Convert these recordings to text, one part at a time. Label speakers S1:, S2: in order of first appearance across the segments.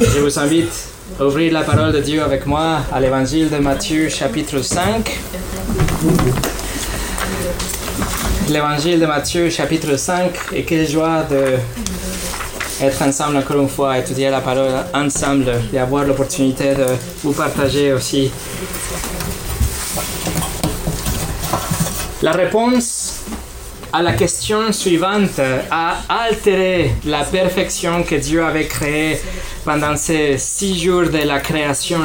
S1: Je vous invite à ouvrir la parole de Dieu avec moi à l'évangile de Matthieu chapitre 5. L'évangile de Matthieu chapitre 5 et quelle joie de être ensemble encore une fois, étudier la parole ensemble et avoir l'opportunité de vous partager aussi la réponse à la question suivante a altéré la perfection que Dieu avait créée pendant ces six jours de la création?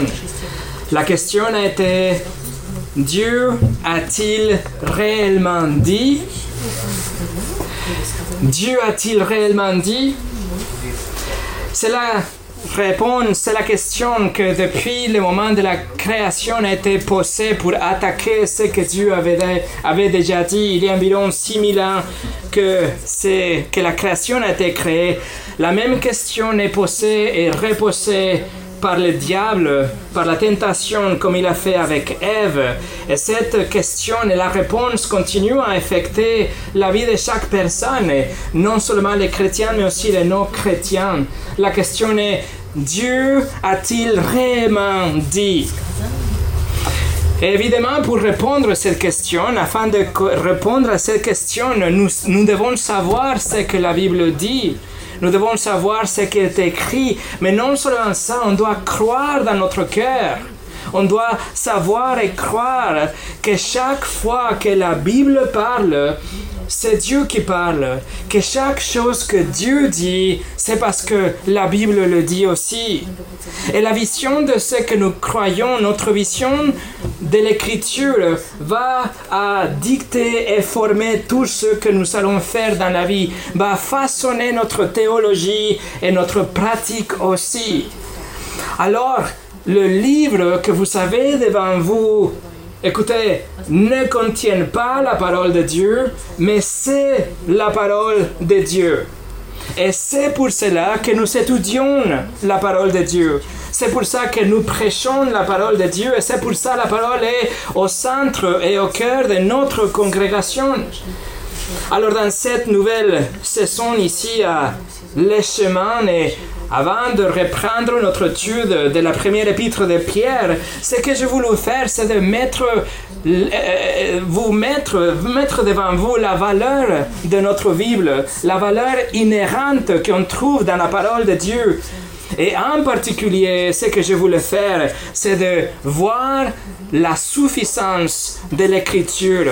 S1: La question été Dieu a-t-il réellement dit? Dieu a-t-il réellement dit? C'est la réponse, c'est la question que depuis le moment de la création a été posée pour attaquer ce que Dieu avait, avait déjà dit il y a environ 6000 ans que, que la création a été créée. La même question est posée et reposée par le diable, par la tentation, comme il a fait avec Ève. Et cette question et la réponse continuent à affecter la vie de chaque personne, non seulement les chrétiens, mais aussi les non-chrétiens. La question est, Dieu a-t-il réellement dit? Évidemment, pour répondre à cette question, afin de répondre à cette question, nous devons savoir ce que la Bible dit. Nous devons savoir ce qui est écrit, mais non seulement ça, on doit croire dans notre cœur. On doit savoir et croire que chaque fois que la Bible parle, c'est Dieu qui parle. Que chaque chose que Dieu dit, c'est parce que la Bible le dit aussi. Et la vision de ce que nous croyons, notre vision de l'écriture va dicter et former tout ce que nous allons faire dans la vie, va façonner notre théologie et notre pratique aussi. Alors, le livre que vous avez devant vous écoutez, ne contiennent pas la parole de Dieu, mais c'est la parole de Dieu. Et c'est pour cela que nous étudions la parole de Dieu. C'est pour ça que nous prêchons la parole de Dieu et c'est pour ça que la parole est au centre et au cœur de notre congrégation. Alors dans cette nouvelle saison ici à Les Chemins et avant de reprendre notre étude de la première épître de Pierre, ce que je voulais faire, c'est de mettre, euh, vous mettre, mettre devant vous la valeur de notre Bible, la valeur inhérente qu'on trouve dans la parole de Dieu. Et en particulier, ce que je voulais faire, c'est de voir la suffisance de l'écriture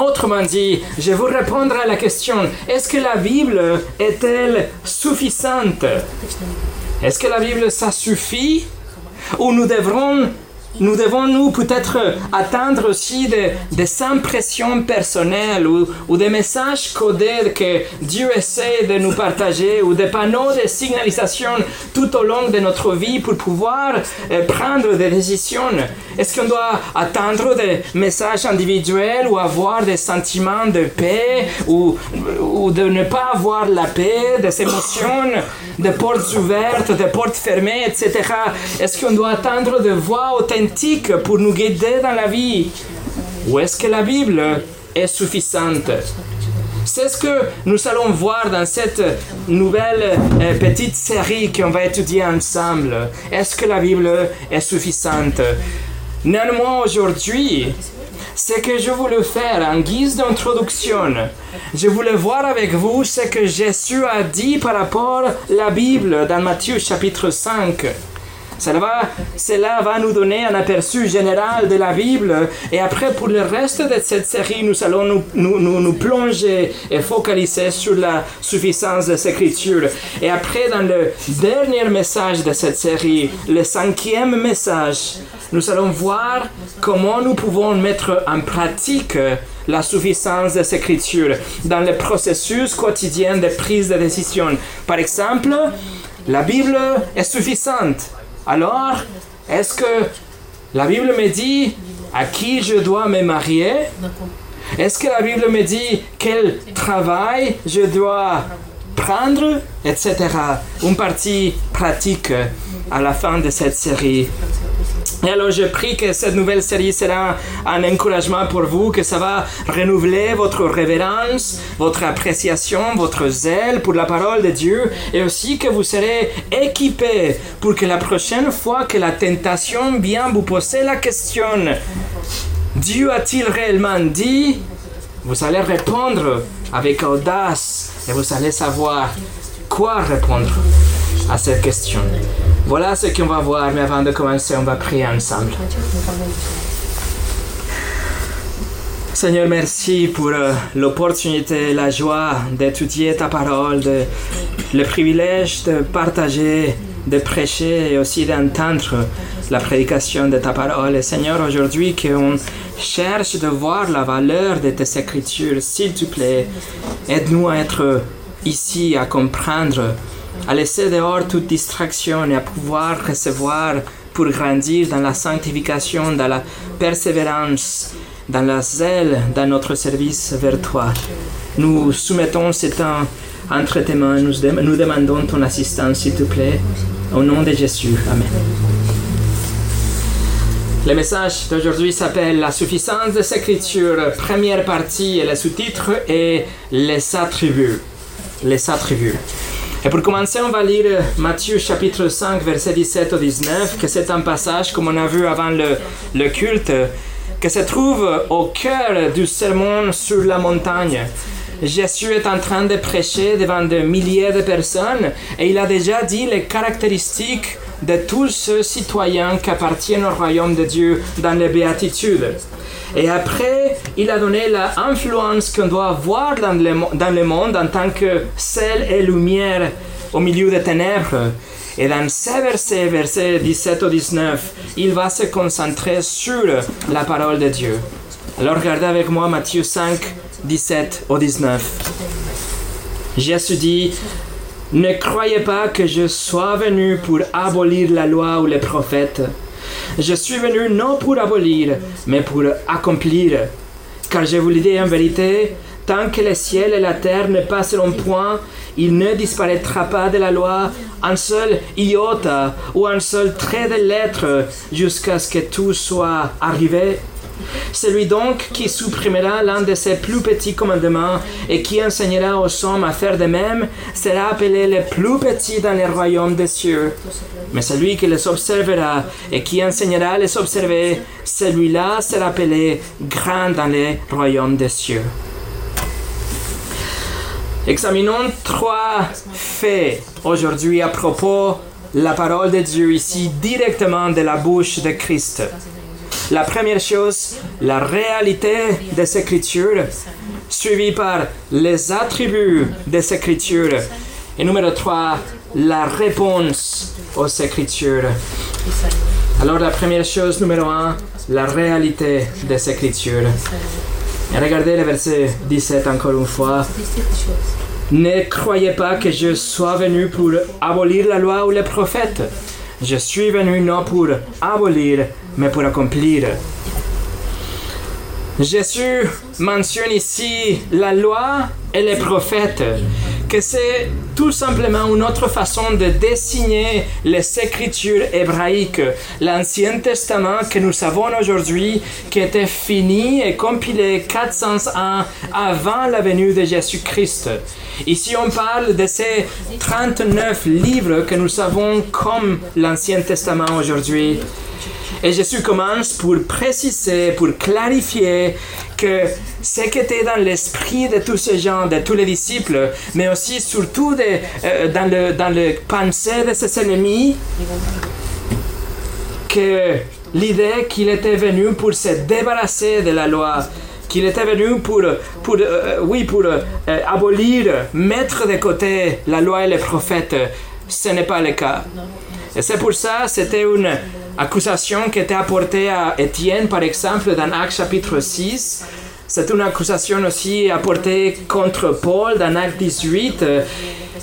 S1: Autrement dit, je vais répondre à la question, est-ce que la Bible est-elle suffisante? Est-ce que la Bible, ça suffit? Ou nous devrons nous devons nous peut-être attendre aussi des, impressions personnelles ou, des messages codés que Dieu essaie de nous partager ou des panneaux de signalisation tout au long de notre vie pour pouvoir euh, prendre des décisions. Est-ce qu'on doit attendre des messages individuels ou avoir des sentiments de paix ou, ou de ne pas avoir la paix, des émotions, des portes ouvertes, des portes fermées, etc. Est-ce qu'on doit attendre de voix authentiques pour nous guider dans la vie? Ou est-ce que la Bible est suffisante? C'est ce que nous allons voir dans cette nouvelle euh, petite série qu'on va étudier ensemble. Est-ce que la Bible est suffisante? Néanmoins, aujourd'hui, ce que je voulais faire en guise d'introduction, je voulais voir avec vous ce que Jésus a dit par rapport à la Bible dans Matthieu chapitre 5. Cela va, cela va nous donner un aperçu général de la Bible. Et après, pour le reste de cette série, nous allons nous, nous, nous, plonger et focaliser sur la suffisance des Écritures. Et après, dans le dernier message de cette série, le cinquième message, nous allons voir comment nous pouvons mettre en pratique la suffisance des Écritures dans le processus quotidien de prise de décision. Par exemple, la Bible est suffisante. Alors, est-ce que la Bible me dit à qui je dois me marier? Est-ce que la Bible me dit quel travail je dois prendre, etc. Une partie pratique à la fin de cette série. Et alors je prie que cette nouvelle série sera un encouragement pour vous, que ça va renouveler votre révérence, votre appréciation, votre zèle pour la parole de Dieu, et aussi que vous serez équipés pour que la prochaine fois que la tentation vient vous poser la question, Dieu a-t-il réellement dit? Vous allez répondre avec audace et vous allez savoir quoi répondre à cette question. Voilà ce qu'on va voir, mais avant de commencer, on va prier ensemble. Seigneur, merci pour euh, l'opportunité, la joie d'étudier ta parole, le privilège de partager, de prêcher et aussi d'entendre la prédication de ta parole. Et Seigneur, aujourd'hui qu'on cherche de voir la valeur de tes écritures, s'il te plaît, aide-nous à être ici, à comprendre à laisser dehors toute distraction et à pouvoir recevoir pour grandir dans la sanctification, dans la persévérance, dans la zèle, dans notre service vers toi. Nous soumettons ce temps entre tes mains, nous, nous demandons ton assistance, s'il te plaît, au nom de Jésus. Amen. Le message d'aujourd'hui s'appelle La suffisance des Écritures, première partie, et le sous-titre est Les attributs. Les attributs. Et pour commencer, on va lire Matthieu chapitre 5, verset 17 au 19, que c'est un passage, comme on a vu avant le, le culte, que se trouve au cœur du sermon sur la montagne. Jésus est en train de prêcher devant des milliers de personnes et il a déjà dit les caractéristiques de tous ceux citoyens qui appartiennent au royaume de Dieu dans les béatitudes. Et après, il a donné l'influence qu'on doit avoir dans le, dans le monde en tant que sel et lumière au milieu des ténèbres. Et dans ces versets, versets 17 au 19, il va se concentrer sur la parole de Dieu. Alors regardez avec moi Matthieu 5, 17 au 19. Jésus dit, ne croyez pas que je sois venu pour abolir la loi ou les prophètes. Je suis venu non pour abolir, mais pour accomplir. Car je vous le dis en vérité, tant que le ciel et la terre ne passeront point, il ne disparaîtra pas de la loi un seul iota ou un seul trait de lettre jusqu'à ce que tout soit arrivé. Celui donc qui supprimera l'un de ses plus petits commandements et qui enseignera aux hommes à faire de même sera appelé le plus petit dans le royaume des cieux. Mais celui qui les observera et qui enseignera à les observer, celui-là sera appelé grand dans le royaume des cieux. Examinons trois faits aujourd'hui à propos de la parole de Dieu ici directement de la bouche de Christ. La première chose, la réalité des Écritures, suivie par les attributs des Écritures. Et numéro 3, la réponse aux Écritures. Alors la première chose, numéro 1, la réalité des Écritures. Et regardez le verset 17 encore une fois. Ne croyez pas que je sois venu pour abolir la loi ou les prophètes. Je suis venu non pour abolir, mais pour accomplir. Jésus mentionne ici la loi et les prophètes, que c'est tout simplement une autre façon de désigner les écritures hébraïques, l'Ancien Testament que nous savons aujourd'hui, qui était fini et compilé 400 ans avant la venue de Jésus-Christ. Ici, on parle de ces 39 livres que nous savons comme l'Ancien Testament aujourd'hui. Et Jésus commence pour préciser, pour clarifier que ce qui était dans l'esprit de tous ces gens, de tous les disciples, mais aussi surtout euh, dans, le, dans le pensée de ses ennemis, que l'idée qu'il était venu pour se débarrasser de la loi, qu'il était venu pour, pour euh, oui, pour euh, abolir, mettre de côté la loi et les prophètes, ce n'est pas le cas. Et c'est pour ça, c'était une accusation qui était apportée à Étienne, par exemple, dans Acte chapitre 6. C'est une accusation aussi apportée contre Paul dans Acte 18.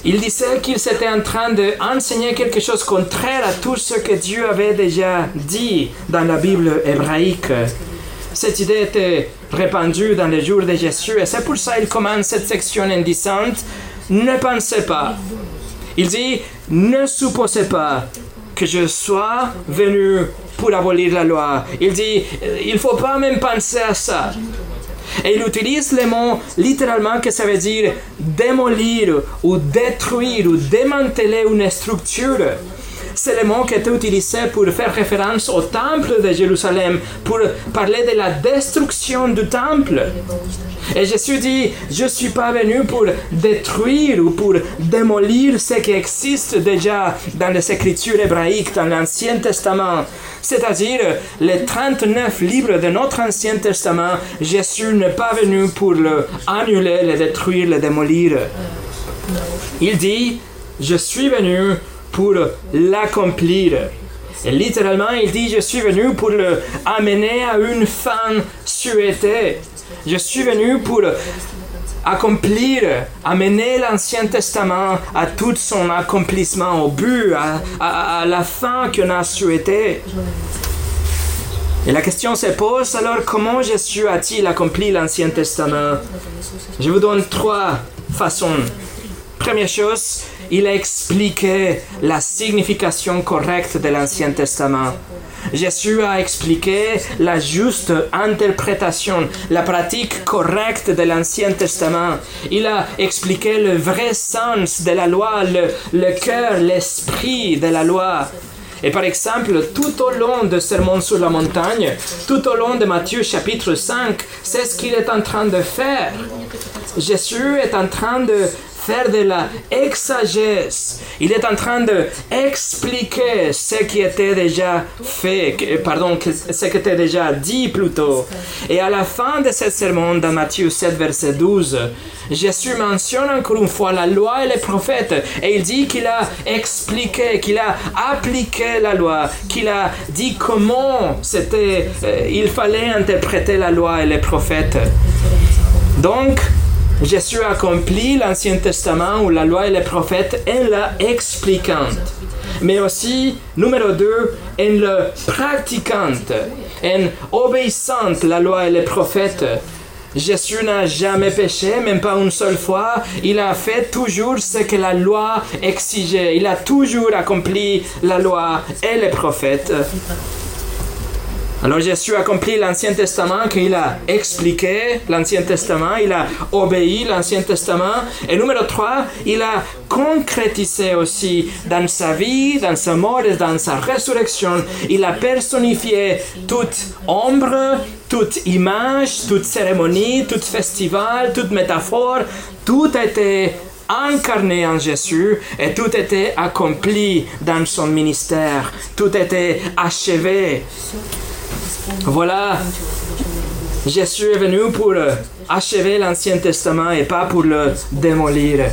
S1: Il disait qu'il était en train d'enseigner quelque chose contraire à tout ce que Dieu avait déjà dit dans la Bible hébraïque. Cette idée était répandue dans les jours de Jésus et c'est pour ça qu'il commence cette section en disant Ne pensez pas. Il dit Ne supposez pas que je sois venu pour abolir la loi. Il dit, euh, il ne faut pas même penser à ça. Et il utilise le mot littéralement que ça veut dire démolir ou détruire ou démanteler une structure c'est le mot qui était utilisé pour faire référence au temple de Jérusalem, pour parler de la destruction du temple. Et Jésus dit, je ne suis pas venu pour détruire ou pour démolir ce qui existe déjà dans les écritures hébraïques, dans l'Ancien Testament. C'est-à-dire les 39 livres de notre Ancien Testament, Jésus n'est pas venu pour le annuler, le détruire, le démolir. Il dit, je suis venu pour l'accomplir. Et littéralement, il dit, je suis venu pour le amener à une fin souhaitée. Je suis venu pour accomplir, amener l'Ancien Testament à tout son accomplissement, au but, à, la fin qu'on a souhaité. Et la question se pose alors comment Jésus a-t-il accompli l'Ancien Testament? Je vous donne trois façons. Première chose, il a expliqué la signification correcte de l'Ancien Testament. Jésus a expliqué la juste interprétation, la pratique correcte de l'Ancien Testament. Il a expliqué le vrai sens de la loi, le, le cœur, l'esprit de la loi. Et par exemple, tout au long de Sermon sur la montagne, tout au long de Matthieu chapitre 5, c'est ce qu'il est en train de faire. Jésus est en train de faire de la exagèse. Il est en train de expliquer ce qui était déjà fait, pardon, ce qui était déjà dit plutôt. Et à la fin de ce sermon, dans Matthieu 7, verset 12, Jésus mentionne encore une fois la loi et les prophètes. Et il dit qu'il a expliqué, qu'il a appliqué la loi, qu'il a dit comment c'était, euh, il fallait interpréter la loi et les prophètes. Donc, Jésus accomplit l'Ancien Testament ou la loi et les prophètes en la expliquant. Mais aussi, numéro 2, en le pratiquant, en obéissant la loi et les prophètes. Jésus n'a jamais péché, même pas une seule fois. Il a fait toujours ce que la loi exigeait. Il a toujours accompli la loi et les prophètes. Alors Jésus a accompli l'Ancien Testament qu'il a expliqué l'Ancien Testament, il a obéi l'Ancien Testament. Et numéro 3, il a concrétisé aussi dans sa vie, dans sa mort et dans sa résurrection. Il a personnifié toute ombre, toute image, toute cérémonie, tout festival, toute métaphore. Tout a été incarné en Jésus et tout était accompli dans son ministère. Tout était achevé. Voilà, Jésus est venu pour achever l'Ancien Testament et pas pour le démolir.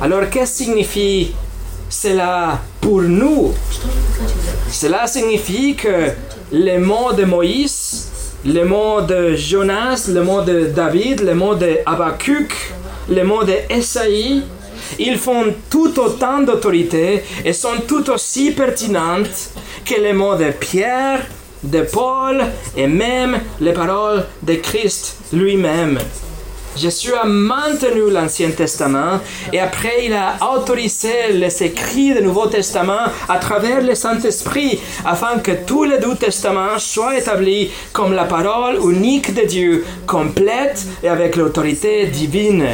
S1: Alors, qu'est-ce que signifie cela pour nous? Cela signifie que les mots de Moïse, les mots de Jonas, les mots de David, les mots de Habakkuk, les mots de Esaïe, ils font tout autant d'autorité et sont tout aussi pertinentes que les mots de Pierre, de Paul et même les paroles de Christ lui-même. Jésus a maintenu l'Ancien Testament et après il a autorisé les écrits du Nouveau Testament à travers le Saint-Esprit afin que tous les deux testaments soient établis comme la parole unique de Dieu, complète et avec l'autorité divine.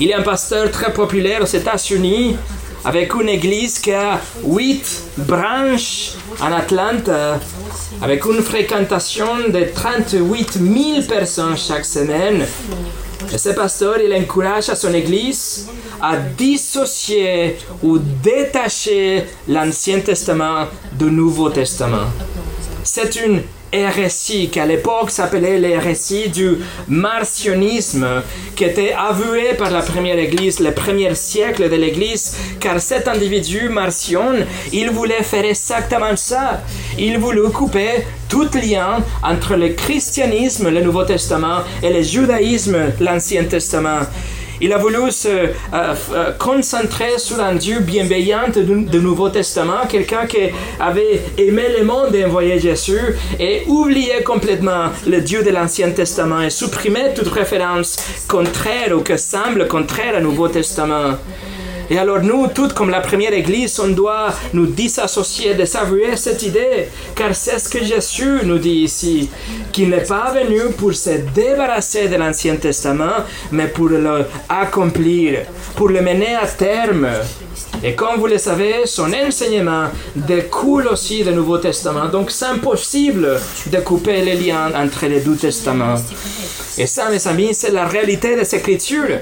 S1: Il a un pasteur très populaire aux États-Unis avec une église qui a huit branches en Atlanta, avec une fréquentation de 38 000 personnes chaque semaine. Et ce pasteur, il encourage à son église à dissocier ou détacher l'Ancien Testament du Nouveau Testament. C'est une hérésie qui à l'époque s'appelait l'hérésie du marcionisme, qui était avouée par la première église, le premier siècle de l'église, car cet individu marcion, il voulait faire exactement ça. Il voulait couper tout lien entre le christianisme, le Nouveau Testament, et le judaïsme, l'Ancien Testament. Il a voulu se euh, euh, concentrer sur un Dieu bienveillant du, Nouveau Testament, quelqu'un qui avait aimé le monde et envoyé Jésus, et oublié complètement le Dieu de l'Ancien Testament et supprimé toute référence contraire ou que semble contraire au Nouveau Testament. Et alors nous, toutes comme la première Église, on doit nous disassocier, désavouer cette idée, car c'est ce que Jésus nous dit ici, qu'il n'est pas venu pour se débarrasser de l'Ancien Testament, mais pour le accomplir, pour le mener à terme. Et comme vous le savez, son enseignement découle aussi du Nouveau Testament. Donc c'est impossible de couper les liens entre les deux testaments. Et ça, mes amis, c'est la réalité des Écritures.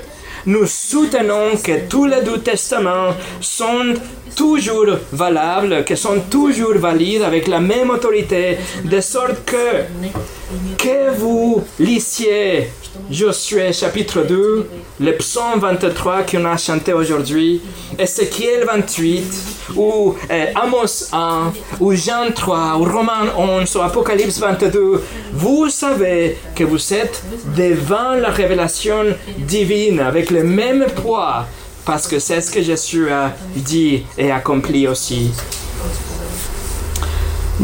S1: Nous soutenons que tous les deux testaments sont toujours valables, que sont toujours valides avec la même autorité, de sorte que que vous lissiez Josué chapitre 2, le psaume 23 qu'on a chanté aujourd'hui, Ézéchiel 28, ou euh, Amos 1, ou Jean 3, ou Romain 11, ou Apocalypse 22, vous savez que vous êtes devant la révélation divine avec le même poids, parce que c'est ce que Jésus a dit et accompli aussi.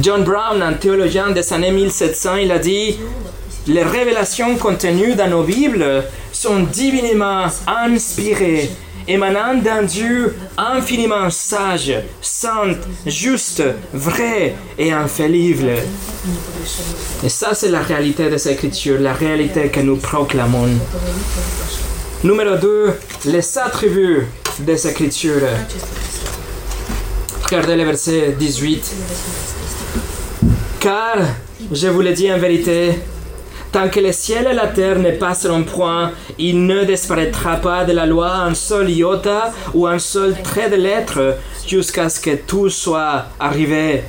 S1: John Brown, un théologien des années 1700, il a dit les révélations contenues dans nos Bibles sont divinement inspirées, émanant d'un Dieu infiniment sage, saint, juste, vrai et infaillible. Et ça, c'est la réalité des Écritures, la réalité que nous proclamons. Numéro 2, les attributs des Écritures. Regardez le verset 18. Car, je vous le dis en vérité, tant que le ciel et la terre ne passeront point, il ne disparaîtra pas de la loi un seul iota ou un seul trait de lettre jusqu'à ce que tout soit arrivé.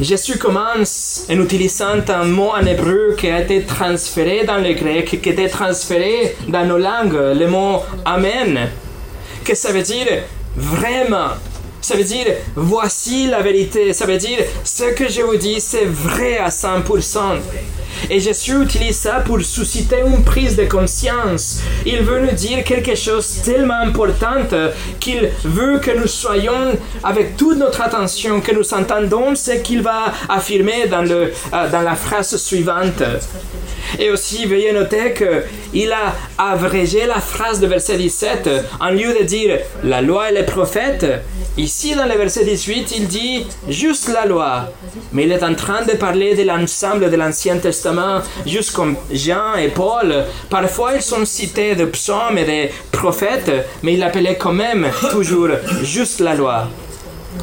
S1: Jésus commence en utilisant un mot en hébreu qui a été transféré dans le grec, qui a été transféré dans nos langues, le mot Amen. Que ça veut dire vraiment? Ça veut dire voici la vérité. Ça veut dire ce que je vous dis, c'est vrai à 100%. Et Jésus utilise ça pour susciter une prise de conscience. Il veut nous dire quelque chose tellement important qu'il veut que nous soyons avec toute notre attention, que nous entendons ce qu'il va affirmer dans, le, euh, dans la phrase suivante. Et aussi, veuillez noter qu'il a abrégé la phrase de verset 17. En lieu de dire la loi et les prophètes, ici dans le verset 18, il dit juste la loi. Mais il est en train de parler de l'ensemble de l'Ancien Testament, juste comme Jean et Paul. Parfois, ils sont cités de psaumes et des prophètes, mais il appelait quand même toujours juste la loi.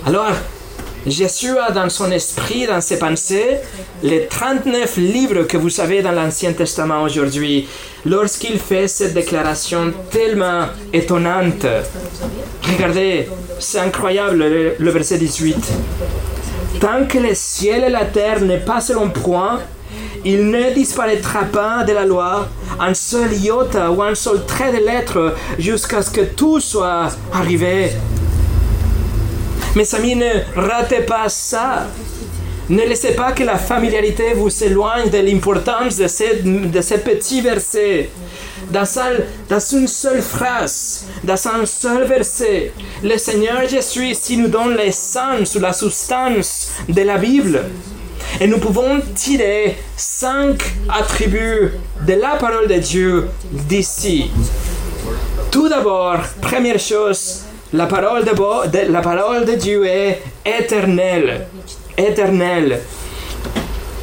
S1: Alors, Jésus a dans son esprit, dans ses pensées, les 39 livres que vous savez dans l'Ancien Testament aujourd'hui, lorsqu'il fait cette déclaration tellement étonnante. Regardez, c'est incroyable le, verset 18. Tant que le ciel et la terre ne passeront point, il ne disparaîtra pas de la loi un seul iota ou un seul trait de lettre jusqu'à ce que tout soit arrivé. Mes amis, ne ratez pas ça. Ne laissez pas que la familiarité vous éloigne de l'importance de ces, petits versets. Dans, dans, une seule phrase, dans un seul verset, le Seigneur Jésus ici nous donne l'essence ou la substance de la Bible. Et nous pouvons tirer cinq attributs de la parole de Dieu d'ici. Tout d'abord, première chose, la parole de, Dieu est éternelle. Éternelle.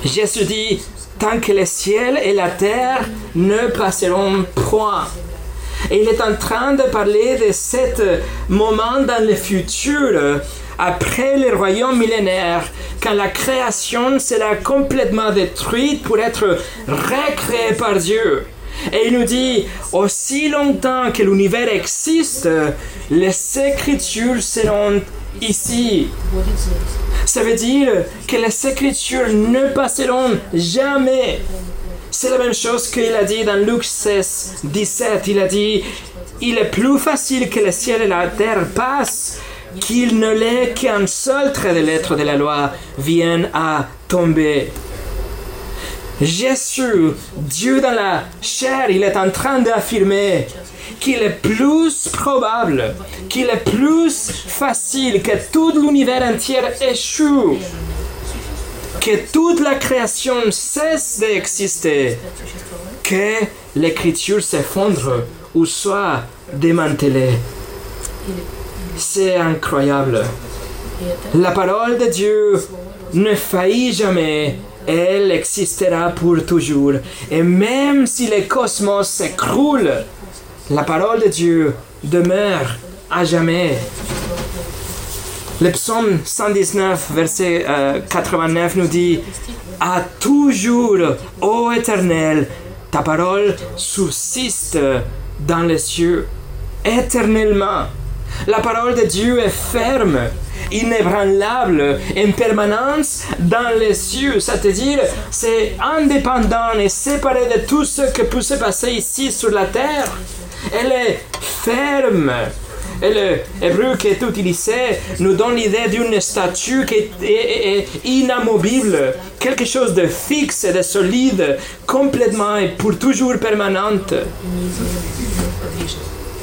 S1: Jésus dit, tant que le ciel et la terre ne passeront point. Et il est en train de parler de ce moment dans le futur, après le royaume millénaire, quand la création sera complètement détruite pour être recréée par Dieu. Et il nous dit, aussi longtemps que l'univers existe, les écritures seront ici. Ça veut dire que les écritures ne passeront jamais. C'est la même chose qu'il a dit dans Luc 16, 17. Il a dit, il est plus facile que le ciel et la terre passent qu'il ne l'est qu'un seul trait de lettre de la loi vienne à tomber. Jésus, Dieu dans la chair, il est en train d'affirmer qu'il est plus probable, qu'il est plus facile que tout l'univers entier échoue, que toute la création cesse d'exister, que l'écriture s'effondre ou soit démantelée. C'est incroyable. La parole de Dieu ne faillit jamais. Elle existera pour toujours. Et même si le cosmos s'écroule, la parole de Dieu demeure à jamais. Le psaume 119, verset 89 nous dit À toujours, ô Éternel, ta parole subsiste dans les cieux éternellement. La parole de Dieu est ferme, inébranlable, en permanence dans les cieux. C'est-à-dire, c'est indépendant et séparé de tout ce que peut se passer ici sur la terre. Elle est ferme. Et le hébreu qui est utilisé nous donne l'idée d'une statue qui est, inamovible, quelque chose de fixe de solide, complètement et pour toujours permanente.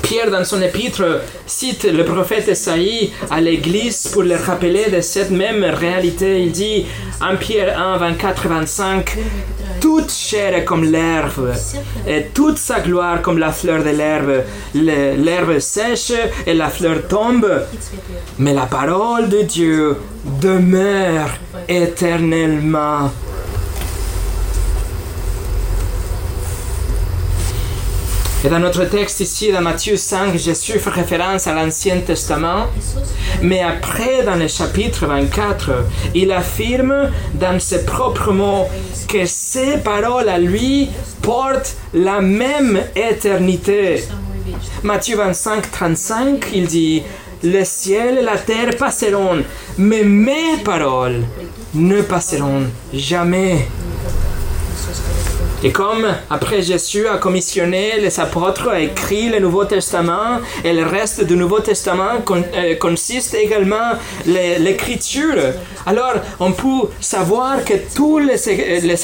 S1: Pierre, dans son épître, cite le prophète Esaïe à l'Église pour le rappeler de cette même réalité. Il dit en Pierre 1, 24 25 Toute chair est comme l'herbe, et toute sa gloire comme la fleur de l'herbe. L'herbe sèche et la fleur tombe, mais la parole de Dieu demeure éternellement. Et dans notre texte ici, dans Matthieu 5, Jésus fait référence à l'Ancien Testament, mais après, dans le chapitre 24, il affirme dans ses propres mots que ses paroles à lui portent la même éternité. Matthieu 25, 35, il dit, le ciel et la terre passeront, mais mes paroles ne passeront jamais. Et comme après Jésus a commissionné les apôtres, a écrit le Nouveau Testament, et le reste du Nouveau Testament euh, consiste également l'écriture, alors on peut savoir que tous les, les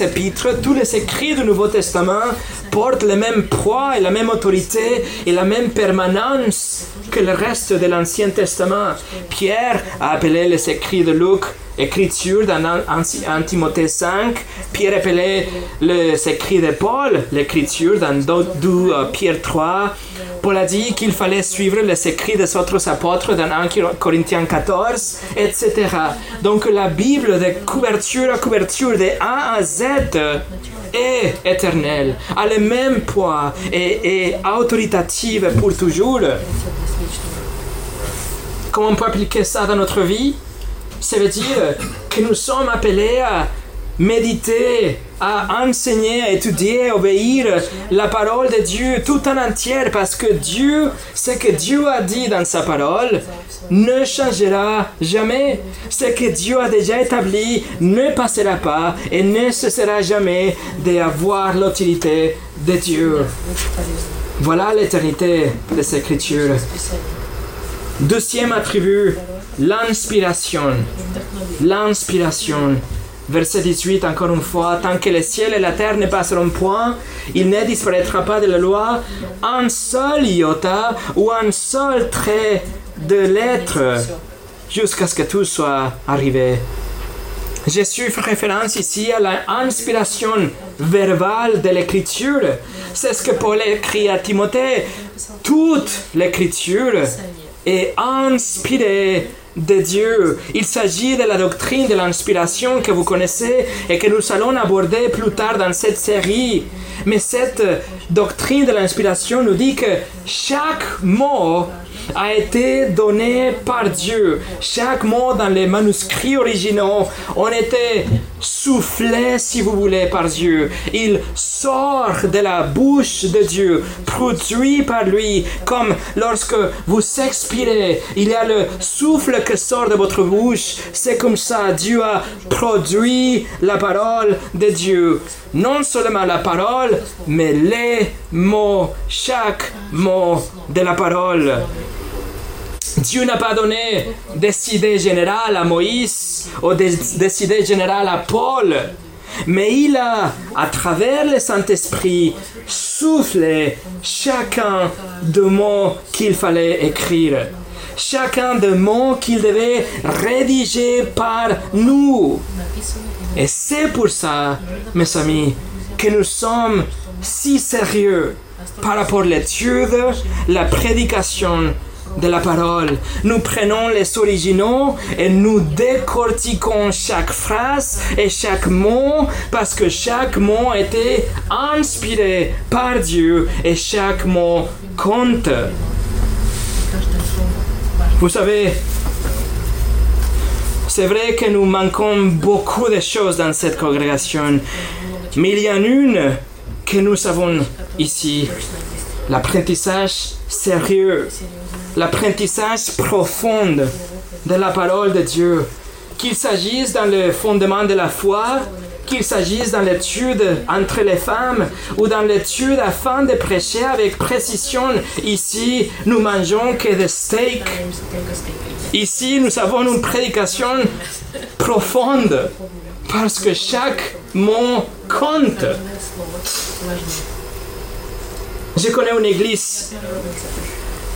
S1: tous les écrits du Nouveau Testament portent le même poids et la même autorité et la même permanence que le reste de l'Ancien Testament. Pierre a appelé les écrits de Luc écriture dans 1 Timothée 5, Pierre appelait les écrits de Paul, l'écriture dans 2 euh, Pierre 3. Paul a dit qu'il fallait suivre les écrits des autres apôtres dans 1 Corinthiens 14, etc. Donc la Bible de couverture à couverture, de A à Z, est éternelle, a le même poids et est autoritative pour toujours. Comment on peut appliquer ça dans notre vie? Ça veut dire que nous sommes appelés à méditer, à enseigner, à étudier, à obéir la parole de Dieu tout en entière parce que Dieu, ce que Dieu a dit dans sa parole, ne changera jamais. Ce que Dieu a déjà établi ne passera pas et ne cessera jamais d'avoir l'utilité de Dieu. Voilà l'éternité de ces écritures. Deuxième attribut L'inspiration. L'inspiration. Verset 18, encore une fois, tant que le ciel et la terre ne passeront point, il ne disparaîtra pas de la loi un seul iota ou un seul trait de lettre jusqu'à ce que tout soit arrivé. Jésus fait référence ici à l'inspiration verbale de l'écriture. C'est ce que Paul écrit à Timothée. Toute l'écriture est inspirée de Dieu. Il s'agit de la doctrine de l'inspiration que vous connaissez et que nous allons aborder plus tard dans cette série. Mais cette doctrine de l'inspiration nous dit que chaque mot a été donné par Dieu. Chaque mot dans les manuscrits originaux ont été soufflés, si vous voulez, par Dieu. Il sort de la bouche de Dieu, produit par lui, comme lorsque vous expirez, il y a le souffle qui sort de votre bouche. C'est comme ça, Dieu a produit la parole de Dieu. Non seulement la parole, mais les mots, chaque mot de la parole. Dieu n'a pas donné des idées générales à Moïse ou des, idées générales à Paul, mais il a, à travers le Saint-Esprit, soufflé chacun de mots qu'il fallait écrire, chacun de mots qu'il devait rédiger par nous. Et c'est pour ça, mes amis, que nous sommes si sérieux par rapport à l'étude, la prédication de la parole. Nous prenons les originaux et nous décortiquons chaque phrase et chaque mot parce que chaque mot été inspiré par Dieu et chaque mot compte. Vous savez, c'est vrai que nous manquons beaucoup de choses dans cette congrégation, mais il y en a une que nous savons ici, l'apprentissage sérieux, l'apprentissage profond de la parole de Dieu, qu'il s'agisse dans le fondement de la foi, qu'il s'agisse dans l'étude entre les femmes ou dans l'étude afin de prêcher avec précision. Ici, nous mangeons que des steaks. Ici, nous avons une prédication profonde parce que chaque mot compte. Je connais une église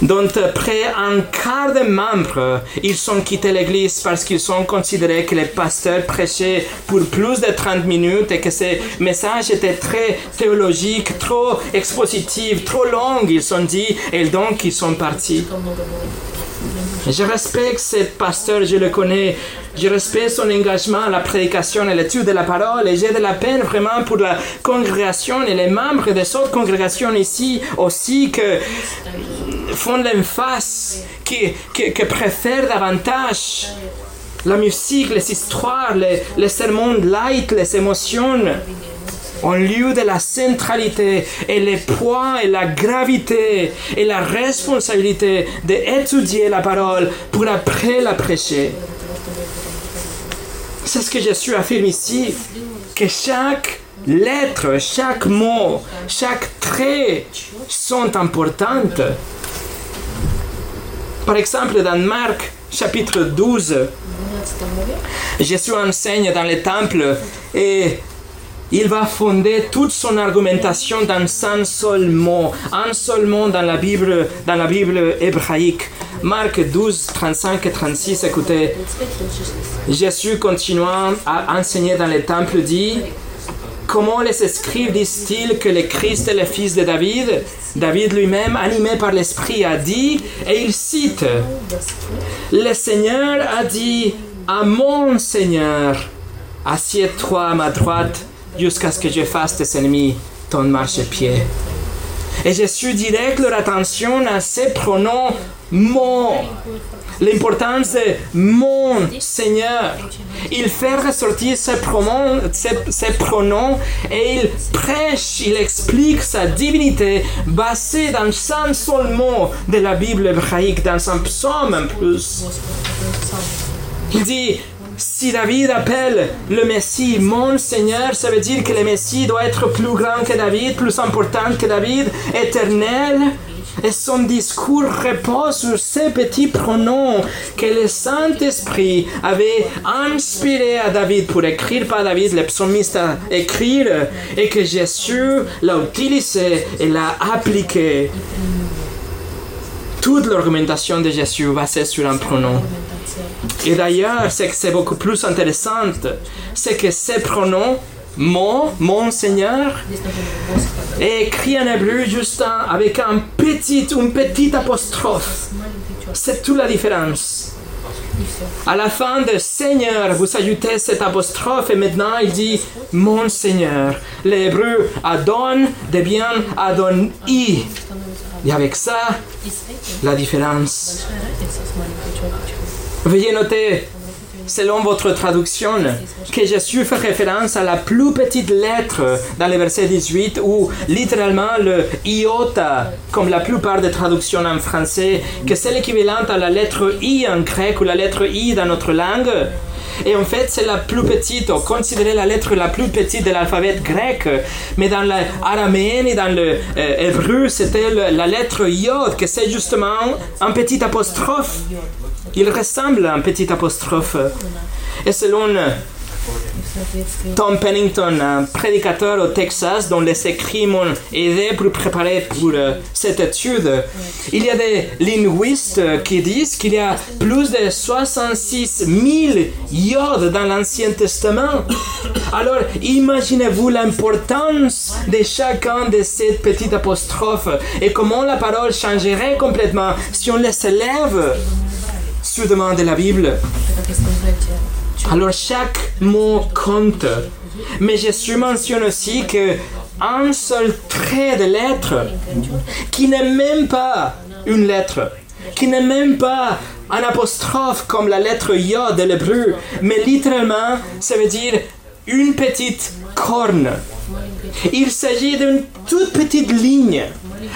S1: dont près un quart des membres, ils ont quitté l'église parce qu'ils ont considéré que les pasteurs prêchaient pour plus de 30 minutes et que ces messages étaient très théologiques, trop expositifs, trop longs, ils ont dit, et donc ils sont partis. Je respecte ce pasteur, je le connais. Je respecte son engagement à la prédication et l'étude de la parole. Et j'ai de la peine vraiment pour la congrégation et les membres des autres congrégations ici aussi que font l'emphase, qui, qui, préfèrent davantage la musique, les histoires, les, les sermons light, les émotions en lieu de la centralité et le poids et la gravité et la responsabilité d'étudier la parole pour après la prêcher. C'est ce que Jésus affirme ici, que chaque lettre, chaque mot, chaque trait sont importantes. Par exemple, dans Marc chapitre 12, Jésus enseigne dans le temple et il va fonder toute son argumentation dans un seul mot, un seul mot dans la Bible, dans la Bible hébraïque. Marc 12, 35 et 36, écoutez. Jésus continuant à enseigner dans le temple dit Comment les escribes disent-ils que le Christ est le fils de David? David lui-même, animé par l'Esprit, a dit, et il cite, Le Seigneur a dit à mon Seigneur, assieds-toi à ma droite jusqu'à ce que je fasse tes ennemis ton marchepied. Et Jésus dirige leur attention à ces pronoms mon. L'importance de mon Seigneur. Il fait ressortir ces pronoms, ces, ces pronoms et il prêche, il explique sa divinité basée dans un seul mot de la Bible hébraïque, dans un psaume en plus. Il dit si David appelle le Messie mon Seigneur, ça veut dire que le Messie doit être plus grand que David, plus important que David, éternel. Et son discours repose sur ces petits pronoms que le Saint-Esprit avait inspiré à David pour écrire par David, le psalmiste à écrire, et que Jésus l'a utilisé et l'a appliqué. Toute l'argumentation de Jésus basée sur un pronom. Et d'ailleurs, ce que c'est beaucoup plus intéressant, c'est que ces pronoms, mon, mon Seigneur, est écrit en hébreu juste avec un petit, une petite apostrophe. C'est toute la différence. À la fin de Seigneur, vous ajoutez cette apostrophe et maintenant il dit Mon Seigneur. L'hébreu Adon devient Adon-I. Et avec ça, la différence. Veuillez noter, selon votre traduction, que Jésus fait référence à la plus petite lettre dans le verset 18 ou littéralement le iota, comme la plupart des traductions en français, que c'est l'équivalent à la lettre I en grec ou la lettre I dans notre langue. Et en fait, c'est la plus petite, ou considérée la lettre la plus petite de l'alphabet grec. Mais dans l'araméen et dans le euh, hébreu, c'était la lettre Yod, que c'est justement un petit apostrophe. Il ressemble à un petit apostrophe. Et selon Tom Pennington, un prédicateur au Texas dont les écrits m'ont aidé pour préparer pour euh, cette étude. Il y a des linguistes qui disent qu'il y a plus de 66 000 yodes dans l'Ancien Testament. Alors imaginez-vous l'importance de chacun de ces petites apostrophes et comment la parole changerait complètement si on les élève sur demande de la Bible. Alors chaque mot compte. Mais Jésus mentionne aussi que un seul trait de lettre, qui n'est même pas une lettre, qui n'est même pas un apostrophe comme la lettre Yod de l'hébreu, mais littéralement, ça veut dire une petite corne. Il s'agit d'une toute petite ligne,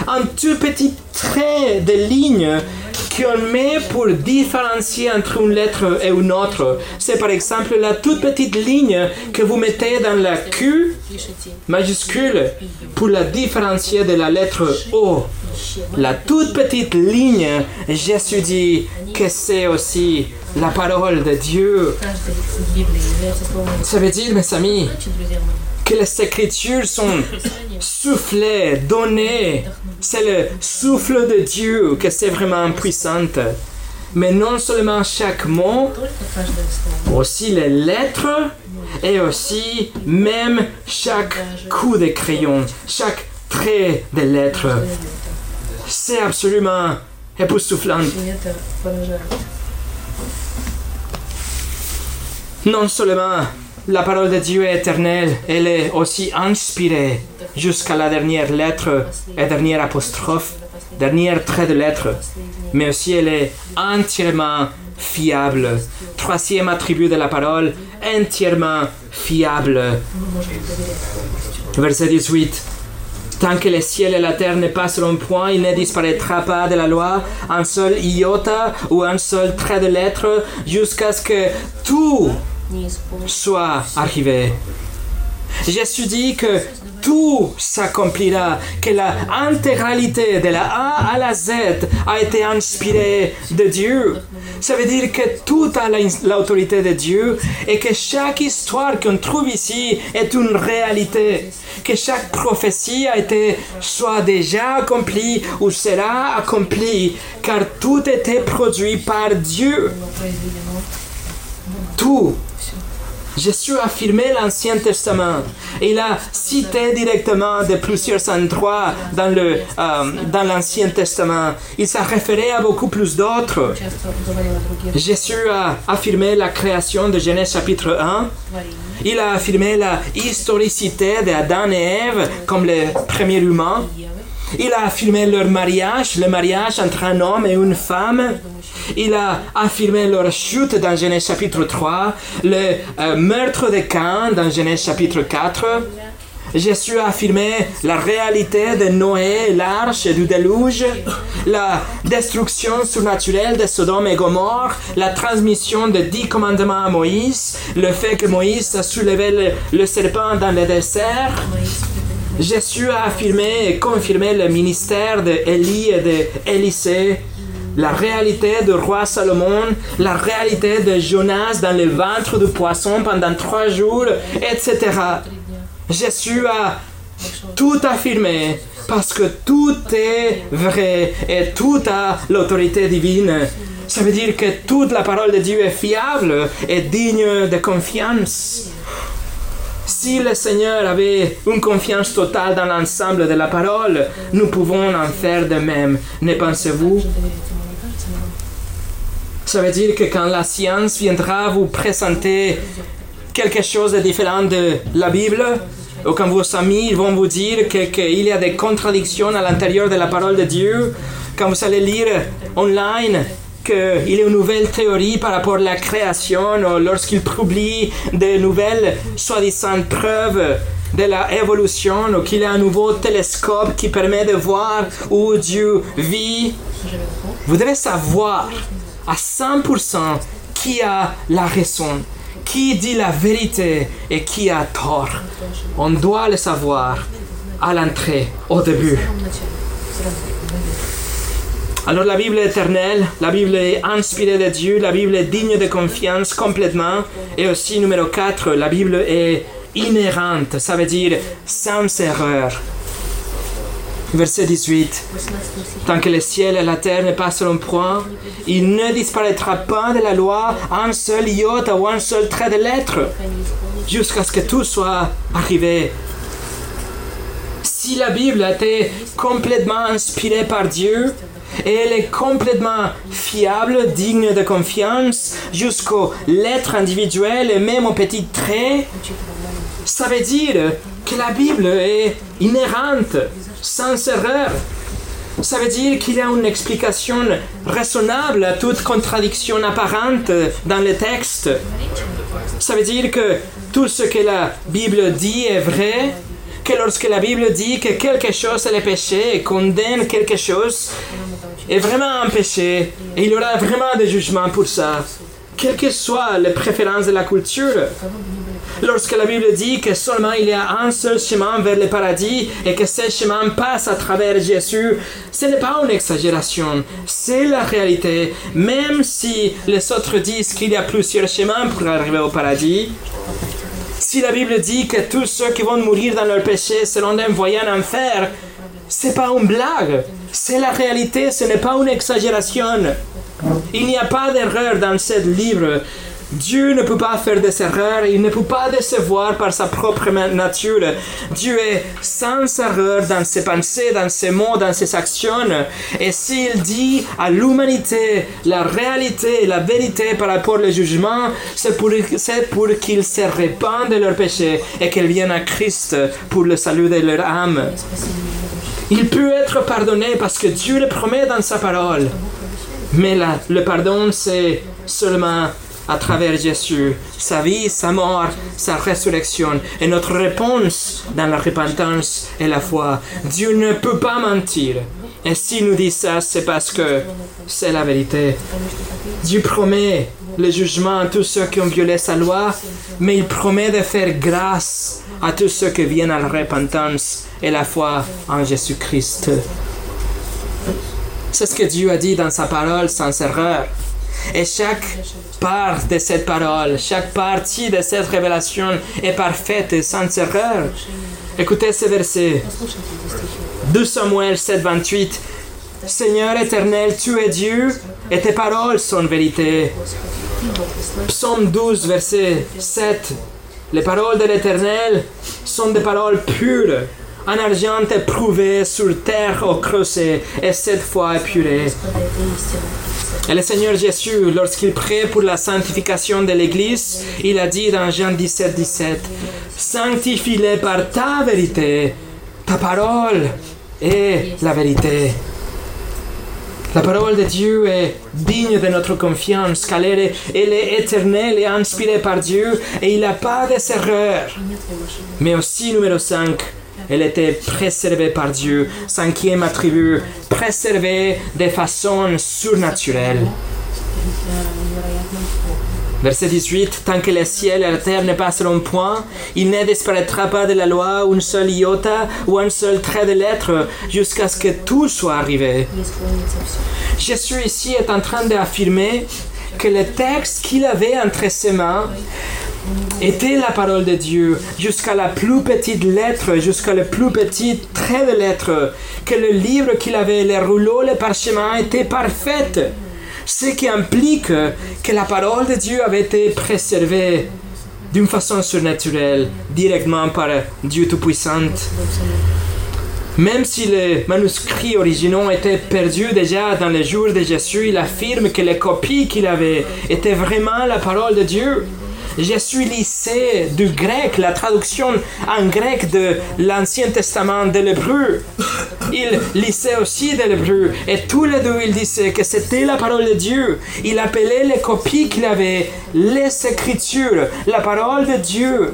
S1: un tout petit trait de ligne qu'on met pour différencier entre une lettre et une autre. C'est par exemple la toute petite ligne que vous mettez dans la Q majuscule pour la différencier de la lettre O. La toute petite ligne, Jésus dit que c'est aussi la parole de Dieu. Ça veut dire, mes amis, que les écritures sont soufflées, données. C'est le souffle de Dieu que c'est vraiment puissante. Mais non seulement chaque mot, aussi les lettres et aussi même chaque coup de crayon, chaque trait de lettre. C'est absolument époustouflant. Non seulement la parole de Dieu est éternelle, elle est aussi inspirée jusqu'à la dernière lettre et dernière apostrophe, dernier trait de lettre, mais aussi elle est entièrement fiable. Troisième attribut de la parole, entièrement fiable. Verset 18. Tant que les ciels et la terre ne passeront point, il ne disparaîtra pas de la loi un seul iota ou un seul trait de lettre jusqu'à ce que tout soit arrivé. Jésus dit que tout s'accomplira, que la intégralité de la A à la Z a été inspirée de Dieu. Ça veut dire que tout a l'autorité de Dieu et que chaque histoire qu'on trouve ici est une réalité. Que chaque prophétie a été soit déjà accomplie ou sera accomplie, car tout était produit par Dieu. Tout Jésus a affirmé l'Ancien Testament. Il a cité directement de plusieurs endroits dans, le, euh, dans l'Ancien Testament. Il s'est référé à beaucoup plus d'autres. Jésus a affirmé la création de Genèse chapitre 1. Il a affirmé la historicité d'Adam et Ève comme les premiers humains. Il a affirmé leur mariage, le mariage entre un homme et une femme. Il a affirmé leur chute dans Genèse chapitre 3, le euh, meurtre de Cain dans Genèse chapitre 4. Jésus a affirmé la réalité de Noé, l'arche du déluge, la destruction surnaturelle de Sodome et Gomorre, la transmission des dix commandements à Moïse, le fait que Moïse a soulevé le, le serpent dans le désert. Jésus a affirmé et confirmé le ministère d'Élie et d'Élisée, la réalité du roi Salomon, la réalité de Jonas dans le ventre du poisson pendant trois jours, etc. Jésus a tout affirmé parce que tout est vrai et tout a l'autorité divine. Ça veut dire que toute la parole de Dieu est fiable et digne de confiance. Si le Seigneur avait une confiance totale dans l'ensemble de la parole, nous pouvons en faire de même. Ne pensez-vous? Ça veut dire que quand la science viendra vous présenter quelque chose de différent de la Bible, ou quand vos amis vont vous dire qu'il y a des contradictions à l'intérieur de la parole de Dieu, quand vous allez lire online qu'il y a une nouvelle théorie par rapport à la création, ou lorsqu'il publie de nouvelles soi-disant preuves de la évolution, ou qu'il y a un nouveau télescope qui permet de voir où Dieu vit. Vous devez savoir à 100% qui a la raison, qui dit la vérité et qui a tort. On doit le savoir à l'entrée, au début. Alors la Bible est éternelle, la Bible est inspirée de Dieu, la Bible est digne de confiance complètement. Et aussi numéro 4, la Bible est inhérente, ça veut dire sans erreur. Verset 18. Tant que le ciel et la terre ne passeront point, il ne disparaîtra pas de la loi un seul iota ou un seul trait de lettre, jusqu'à ce que tout soit arrivé. Si la Bible a été complètement inspirée par Dieu, et elle est complètement fiable, digne de confiance, jusqu'aux lettres individuelles et même aux petits traits, ça veut dire que la Bible est inhérente, sans erreur. Ça veut dire qu'il y a une explication raisonnable à toute contradiction apparente dans le texte. Ça veut dire que tout ce que la Bible dit est vrai, que lorsque la Bible dit que quelque chose est le péché et condamne quelque chose, est vraiment un péché, et il y aura vraiment des jugements pour ça, quelles que soient les préférences de la culture. Lorsque la Bible dit que seulement il y a un seul chemin vers le paradis et que ce chemin passe à travers Jésus, ce n'est pas une exagération, c'est la réalité. Même si les autres disent qu'il y a plusieurs chemins pour arriver au paradis, si la Bible dit que tous ceux qui vont mourir dans leur péché seront envoyés en enfer, c'est pas une blague, c'est la réalité, ce n'est pas une exagération. Il n'y a pas d'erreur dans ce livre. Dieu ne peut pas faire des erreurs, il ne peut pas décevoir par sa propre nature. Dieu est sans erreur dans ses pensées, dans ses mots, dans ses actions. Et s'il dit à l'humanité la réalité, la vérité par rapport au jugement, c'est pour, pour qu'ils se répandent de leurs péchés et qu'ils viennent à Christ pour le salut de leur âme. Il peut être pardonné parce que Dieu le promet dans sa parole. Mais le pardon, c'est seulement à travers Jésus, sa vie, sa mort, sa résurrection et notre réponse dans la repentance et la foi. Dieu ne peut pas mentir. Et s'il nous dit ça, c'est parce que c'est la vérité. Dieu promet le jugement à tous ceux qui ont violé sa loi, mais il promet de faire grâce à tous ceux qui viennent à la repentance et la foi en Jésus-Christ. C'est ce que Dieu a dit dans sa parole sans erreur. Et chaque part de cette parole, chaque partie de cette révélation est parfaite et sans erreur. Écoutez ce verset. 2 Samuel 7, 28. Seigneur éternel, tu es Dieu et tes paroles sont vérité. Psaume 12, verset 7. Les paroles de l'Éternel sont des paroles pures, un argent éprouvé sur terre au creuset et cette fois épuré. Et le Seigneur Jésus, lorsqu'il prie pour la sanctification de l'Église, il a dit dans Jean 17, 17, Sanctifie-les par ta vérité, ta parole est la vérité. La parole de Dieu est digne de notre confiance, car elle est, elle est éternelle et inspirée par Dieu, et il n'a pas d'erreur. Mais aussi, numéro 5, elle était préservée par Dieu. Cinquième attribut, préservée de façon surnaturelle. Verset 18, tant que le ciel et la terre ne passeront point, il ne disparaîtra pas de la loi une seule iota ou un seul trait de lettre jusqu'à ce que tout soit arrivé. Jésus ici est en train d'affirmer que le texte qu'il avait entre ses mains était la parole de Dieu jusqu'à la plus petite lettre, jusqu'à le plus petit trait de lettre, que le livre qu'il avait, les rouleaux, les parchemins étaient parfaits. Ce qui implique que la parole de Dieu avait été préservée d'une façon surnaturelle, directement par Dieu Tout-Puissant. Même si les manuscrits originaux étaient perdus déjà dans les jours de Jésus, il affirme que les copies qu'il avait étaient vraiment la parole de Dieu. Je suis lycée du grec, la traduction en grec de l'Ancien Testament de l'hébreu. Il lisait aussi de l'hébreu. Et tous les deux, ils disaient que c'était la parole de Dieu. Il appelait les copies qu'il avait les Écritures, la parole de Dieu.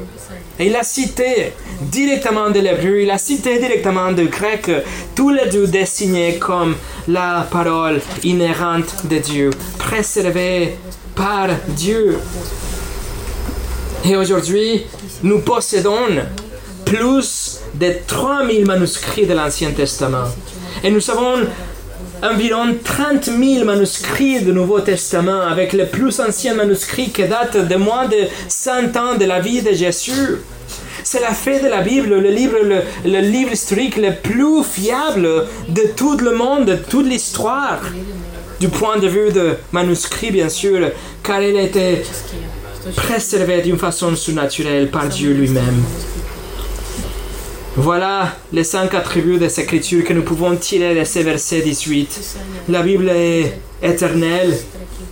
S1: Et il a cité directement de l'hébreu, il a cité directement du grec, tous les deux dessinés comme la parole inhérente de Dieu, préservée par Dieu. Et aujourd'hui, nous possédons plus de 3000 manuscrits de l'Ancien Testament. Et nous avons environ 30 000 manuscrits du Nouveau Testament, avec le plus ancien manuscrit qui date de moins de 100 ans de la vie de Jésus. C'est la fait de la Bible, le livre, le, livre historique le plus fiable de tout le monde, de toute l'histoire, du point de vue de manuscrit bien sûr, car il été préservé d'une façon surnaturelle par Dieu lui-même. Voilà les cinq attributs de cette écriture que nous pouvons tirer de ces versets 18. La Bible est éternelle,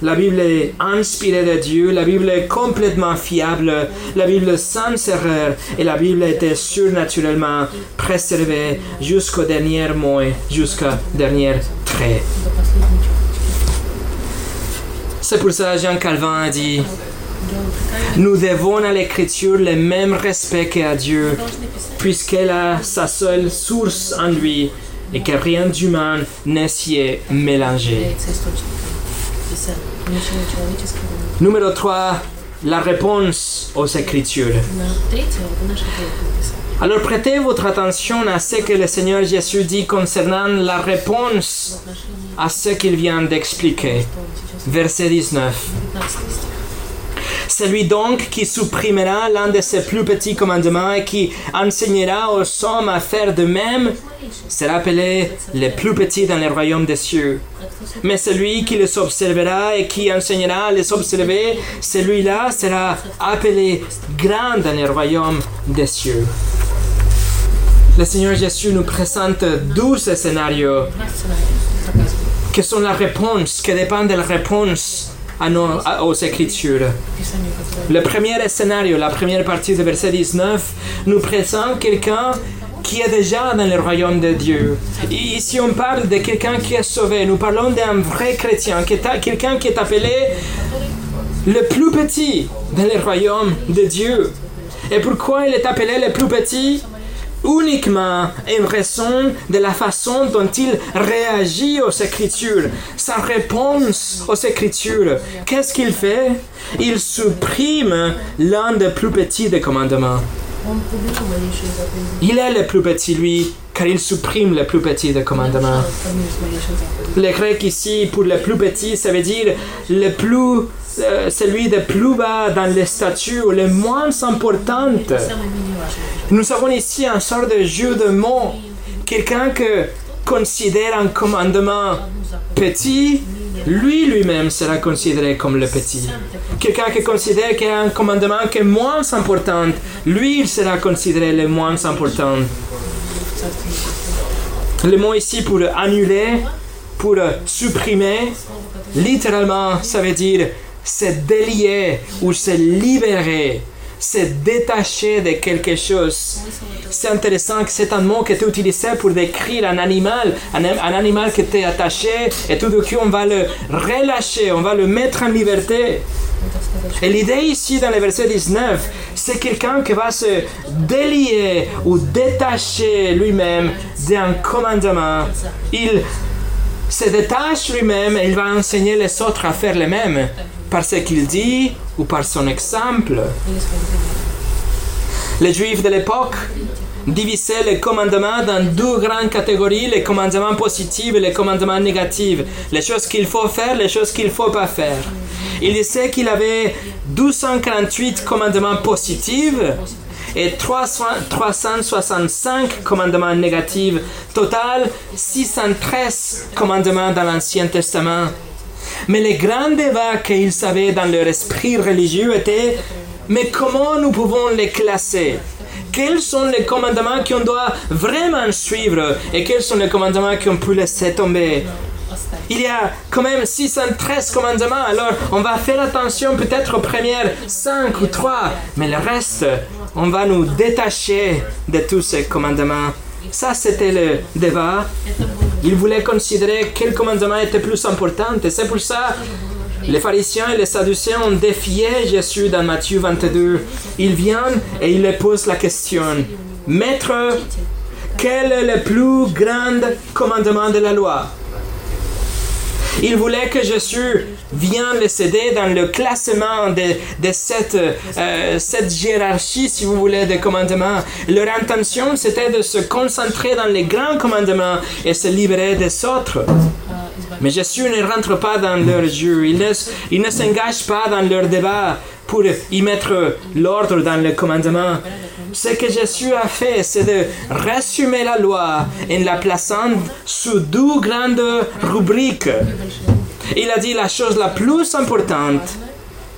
S1: la Bible est inspirée de Dieu, la Bible est complètement fiable, la Bible sans erreur et la Bible été surnaturellement préservée jusqu'au dernier mot, jusqu'au dernier trait. C'est pour ça que Jean Calvin a dit nous devons à l'écriture le même respect qu'à Dieu, puisqu'elle a sa seule source en lui et que rien d'humain ne s'y est mélangé. Numéro 3, la réponse aux Écritures. Alors prêtez votre attention à ce que le Seigneur Jésus dit concernant la réponse à ce qu'il vient d'expliquer. Verset 19. Celui donc qui supprimera l'un de ses plus petits commandements et qui enseignera aux hommes à faire de même sera appelé le plus petit dans le royaume des cieux. Mais celui qui les observera et qui enseignera à les observer, celui-là sera appelé grand dans le royaume des cieux. Le Seigneur Jésus nous présente douze scénarios qui sont la réponse, qui dépendent de la réponse? Nos, à- aux Écritures. Le premier scénario, la première partie du verset 19, nous présente quelqu'un qui est déjà dans le royaume de Dieu. Ici, on parle de quelqu'un qui est sauvé. Nous parlons d'un vrai chrétien, quelqu'un qui est appelé le plus petit dans le royaume de Dieu. Et pourquoi il est appelé le plus petit? Uniquement en raison de la façon dont il réagit aux Écritures, sa réponse aux Écritures. Qu'est-ce qu'il fait? Il supprime l'un des plus petits des commandements. Il est le plus petit, lui, car il supprime le plus petit des commandements. Le grec ici, pour le plus petit, ça veut dire le plus, euh, celui de plus bas dans le statut ou le moins important. Nous avons ici un sort de jeu de mots. Quelqu'un que considère un commandement petit, lui lui-même sera considéré comme le petit. Quelqu'un qui considère qu'il y a un commandement qui est moins important, lui il sera considéré le moins important. Le mot ici pour annuler, pour supprimer, littéralement, ça veut dire se délier ou se libérer, se détacher de quelque chose. C'est intéressant que c'est un mot qui est utilisé pour décrire un animal, un, animal qui était attaché et tout d'un coup on va le relâcher, on va le mettre en liberté. Et l'idée ici dans le verset 19, c'est quelqu'un qui va se délier ou détacher lui-même d'un commandement. Il se détache lui-même et il va enseigner les autres à faire le même, par ce qu'il dit ou par son exemple. Les Juifs de l'époque divisaient les commandements dans deux grandes catégories, les commandements positifs et les commandements négatifs. Les choses qu'il faut faire, les choses qu'il ne faut pas faire. Il disait qu'il avait 248 commandements positifs et 300 365 commandements négatifs. Total, 613 commandements dans l'Ancien Testament. Mais le grand débat qu'ils avaient dans leur esprit religieux était mais comment nous pouvons les classer? Quels sont les commandements qu'on doit vraiment suivre et quels sont les commandements qu'on peut laisser tomber? Il y a quand même 613 commandements, alors on va faire attention peut-être aux premières 5 ou 3, mais le reste, on va nous détacher de tous ces commandements. Ça, c'était le débat. Ils voulaient considérer quel commandement était plus important, et c'est pour ça les pharisiens et les sadducéens ont défié Jésus dans Matthieu 22. Ils viennent et ils lui posent la question Maître, quel est le plus grand commandement de la loi? Il voulait que Jésus vienne les aider dans le classement de, de cette, euh, cette hiérarchie, si vous voulez, de commandements. Leur intention, c'était de se concentrer dans les grands commandements et se libérer des autres. Mais Jésus ne rentre pas dans leur jeu. Il ne, il ne s'engage pas dans leur débat pour y mettre l'ordre dans le commandement. Ce que Jésus a fait, c'est de résumer la loi en la plaçant sous deux grandes rubriques. Il a dit la chose la plus importante.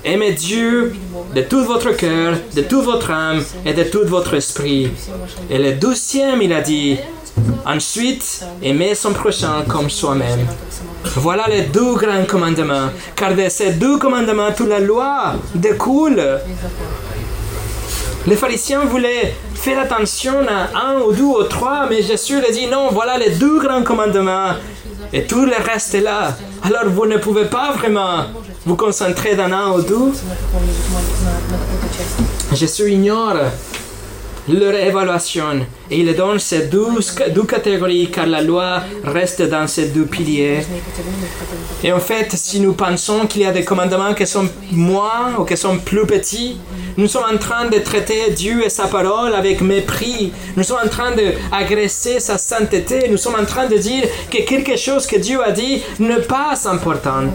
S1: Aimez Dieu de tout votre cœur, de toute votre âme et de tout votre esprit. Et le douzième, il a dit, ensuite, aimer son prochain comme soi-même. Voilà les deux grands commandements, car de ces deux commandements, toute la loi découle. Les pharisiens voulaient faire attention à un ou deux ou trois, mais Jésus leur dit non, voilà les deux grands commandements, et tout le reste est là. Alors vous ne pouvez pas vraiment vous concentrer dans un ou deux? Jésus ignore leur évaluation et il donne ces douze, deux catégories car la loi reste dans ces deux piliers. Et en fait, si nous pensons qu'il y a des commandements qui sont moins ou qui sont plus petits, nous sommes en train de traiter Dieu et sa parole avec mépris. Nous sommes en train d'agresser sa sainteté. Nous sommes en train de dire que quelque chose que Dieu a dit n'est pas important.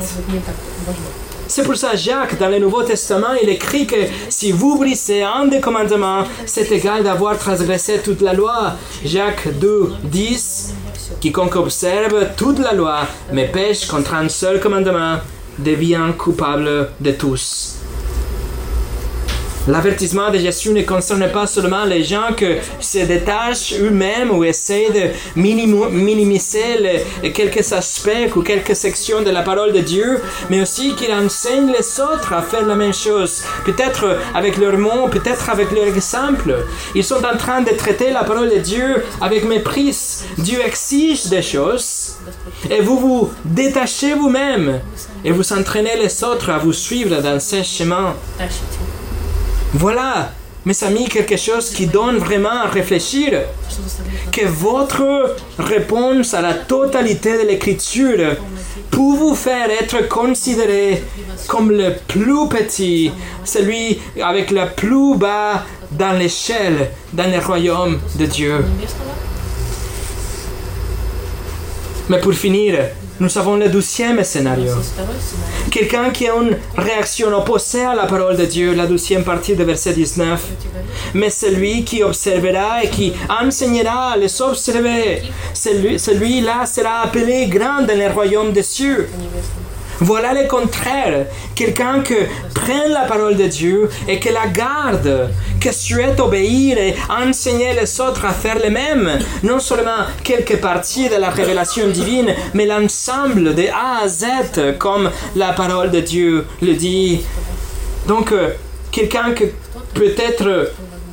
S1: C'est pour ça Jacques, dans le Nouveau Testament, il écrit que si vous brisez un des commandements, c'est égal d'avoir transgressé toute la loi. Jacques 2, 10, quiconque observe toute la loi, mais pêche contre un seul commandement, devient coupable de tous. L'avertissement de Jésus ne concerne pas seulement les gens qui se détachent eux-mêmes ou essaient de minimiser quelques aspects ou quelques sections de la parole de Dieu, mais aussi qu'ils enseignent les autres à faire la même chose. Peut-être avec leurs mots, peut-être avec leur exemple. Ils sont en train de traiter la parole de Dieu avec mépris. Dieu exige des choses et vous vous détachez vous-même et vous entraînez les autres à vous suivre dans ce chemin. Voilà, mes amis, quelque chose qui donne vraiment à réfléchir. Que votre réponse à la totalité de l'écriture peut vous faire être considéré comme le plus petit, celui avec le plus bas dans l'échelle, dans le royaume de Dieu. Mais pour finir, nous avons le douzième scénario. Quelqu'un qui a une réaction opposée à la parole de Dieu, la douzième partie de verset 19. Mais celui qui observera et qui enseignera à les observer, celui-là sera appelé grand dans le royaume des cieux. Voilà le contraire. Quelqu'un qui prend la parole de Dieu et qui la garde, qui souhaite obéir et enseigner les autres à faire le même. Non seulement quelques parties de la révélation divine, mais l'ensemble de A à Z, comme la parole de Dieu le dit. Donc, euh, quelqu'un qui peut-être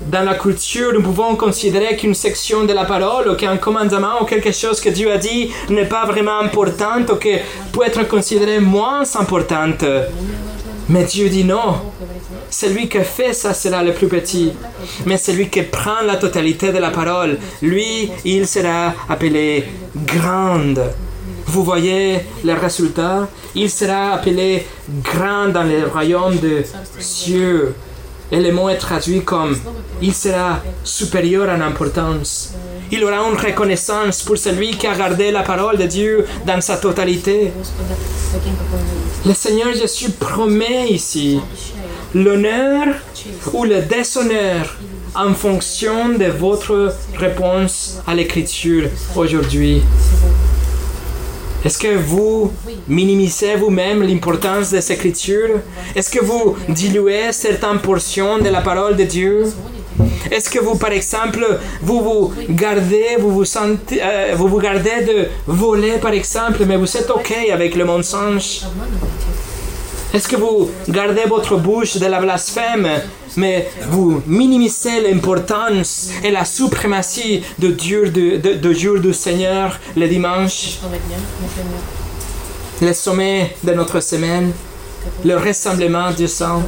S1: dans la culture, nous pouvons considérer qu'une section de la parole ou qu'un commandement ou quelque chose que Dieu a dit n'est pas vraiment important ou que peut être considéré moins importante. Mais Dieu dit non. Celui qui fait ça sera le plus petit. Mais celui qui prend la totalité de la parole, lui, il sera appelé grande. Vous voyez le résultat? Il sera appelé grand dans le royaume de cieux. Et le mot est traduit comme il sera supérieur en importance. Il aura une reconnaissance pour celui qui a gardé la parole de Dieu dans sa totalité. Le Seigneur Jésus promet ici l'honneur ou le déshonneur en fonction de votre réponse à l'écriture aujourd'hui. Est-ce que vous minimisez vous-même l'importance des Écritures? Est-ce que vous diluez certaines portions de la parole de Dieu? Est-ce que vous, par exemple, vous vous gardez, vous vous, sentez, euh, vous vous gardez de voler, par exemple, mais vous êtes OK avec le mensonge? Est-ce que vous gardez votre bouche de la blasphème, mais vous minimisez l'importance et la suprématie de Dieu, de, de, jour du Seigneur le dimanche, le sommet de notre semaine, le rassemblement du sang.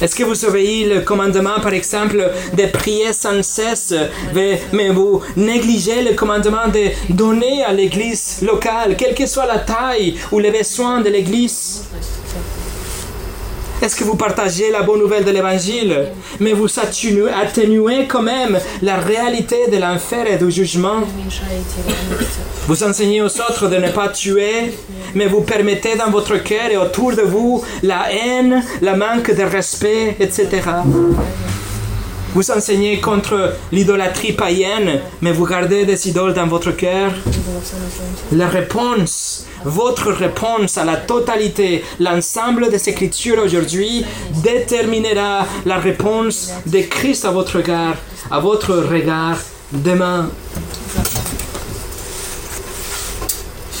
S1: Est-ce que vous obéissez le commandement, par exemple, de prier sans cesse, mais vous négligez le commandement de donner à l'église locale, quelle que soit la taille ou les besoins de l'église? Est-ce que vous partagez la bonne nouvelle de l'évangile, mais vous atténuez, quand même la réalité de l'enfer et du jugement Vous enseignez aux autres de ne pas tuer, mais vous permettez dans votre cœur et autour de vous la haine, le manque de respect, etc. Vous enseignez contre l'idolâtrie païenne, mais vous gardez des idoles dans votre cœur. La réponse, votre réponse à la totalité, l'ensemble des Écritures aujourd'hui déterminera la réponse de Christ à votre regard, à votre regard demain.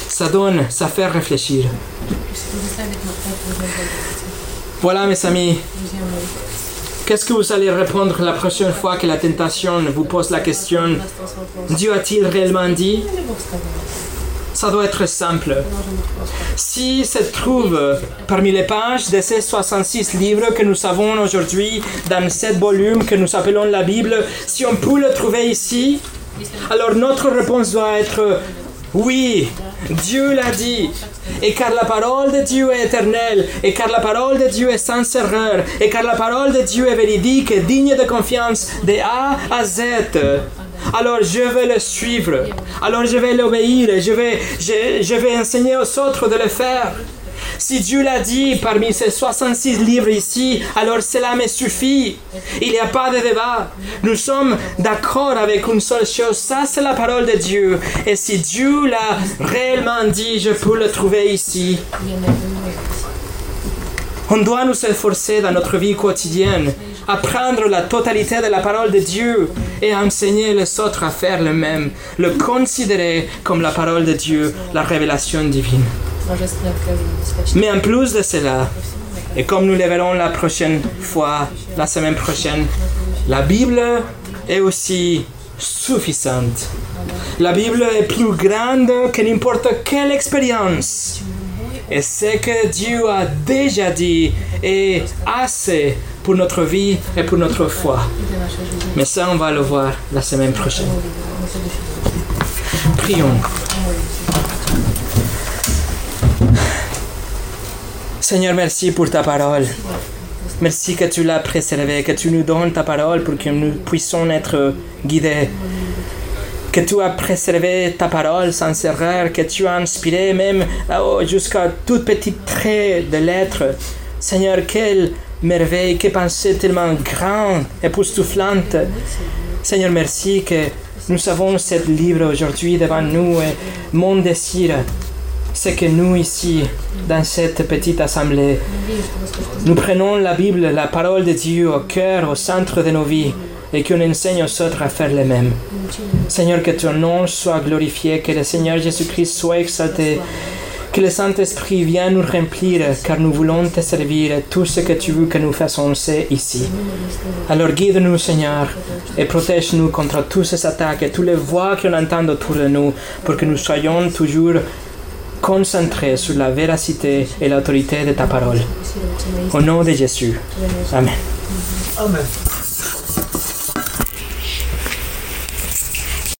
S1: Ça donne, ça fait réfléchir. Voilà mes amis, Qu'est-ce que vous allez répondre la prochaine fois que la tentation vous pose la question Dieu a-t-il réellement dit? Ça doit être simple. Si se trouve parmi les pages de ces 66 livres que nous avons aujourd'hui dans sept volumes que nous appelons la Bible, si on peut le trouver ici, alors notre réponse doit être oui, Dieu l'a dit. Et car la parole de Dieu est éternelle, et car la parole de Dieu est sans erreur, et car la parole de Dieu est véridique et digne de confiance de A à Z. Alors je vais le suivre. Alors je vais l'obéir. Je vais, je, je vais enseigner aux autres de le faire. Si Dieu l'a dit parmi ces 66 livres ici, alors cela me suffit. Il n'y a pas de débat. Nous sommes d'accord avec une seule chose. Ça, c'est la parole de Dieu. Et si Dieu l'a réellement dit, je peux le trouver ici. On doit nous efforcer dans notre vie quotidienne à prendre la totalité de la parole de Dieu et enseigner les autres à faire le même, le considérer comme la parole de Dieu, la révélation divine. Mais en plus de cela, et comme nous le verrons la prochaine fois, la semaine prochaine, la Bible est aussi suffisante. La Bible est plus grande que n'importe quelle expérience. Et ce que Dieu a déjà dit est assez pour notre vie et pour notre foi. Mais ça, on va le voir la semaine prochaine. Prions. Seigneur, merci pour ta parole. Merci que tu l'as préservée, que tu nous donnes ta parole pour que nous puissions être guidés. Que tu as préservé ta parole sans erreur, que tu as inspiré même oh, jusqu'à tout petit trait de lettres. Seigneur, quelle merveille, quelle pensée tellement grande, époustouflante. Seigneur, merci que nous avons ce livre aujourd'hui devant nous et mon désir, c'est que nous ici, dans cette petite assemblée, nous prenons la Bible, la parole de Dieu au cœur, au centre de nos vies et qu'on enseigne aux autres à faire le même. Seigneur, que ton nom soit glorifié, que le Seigneur Jésus-Christ soit exalté, que le Saint-Esprit vienne nous remplir, car nous voulons te servir. Tout ce que tu veux que nous fassions, c'est ici. Alors guide-nous, Seigneur, et protège-nous contre toutes ces attaques et toutes les voix qu'on entend autour de nous, pour que nous soyons toujours concentrés sur la véracité et l'autorité de ta parole. Au nom de Jésus. Amen.
S2: Amen.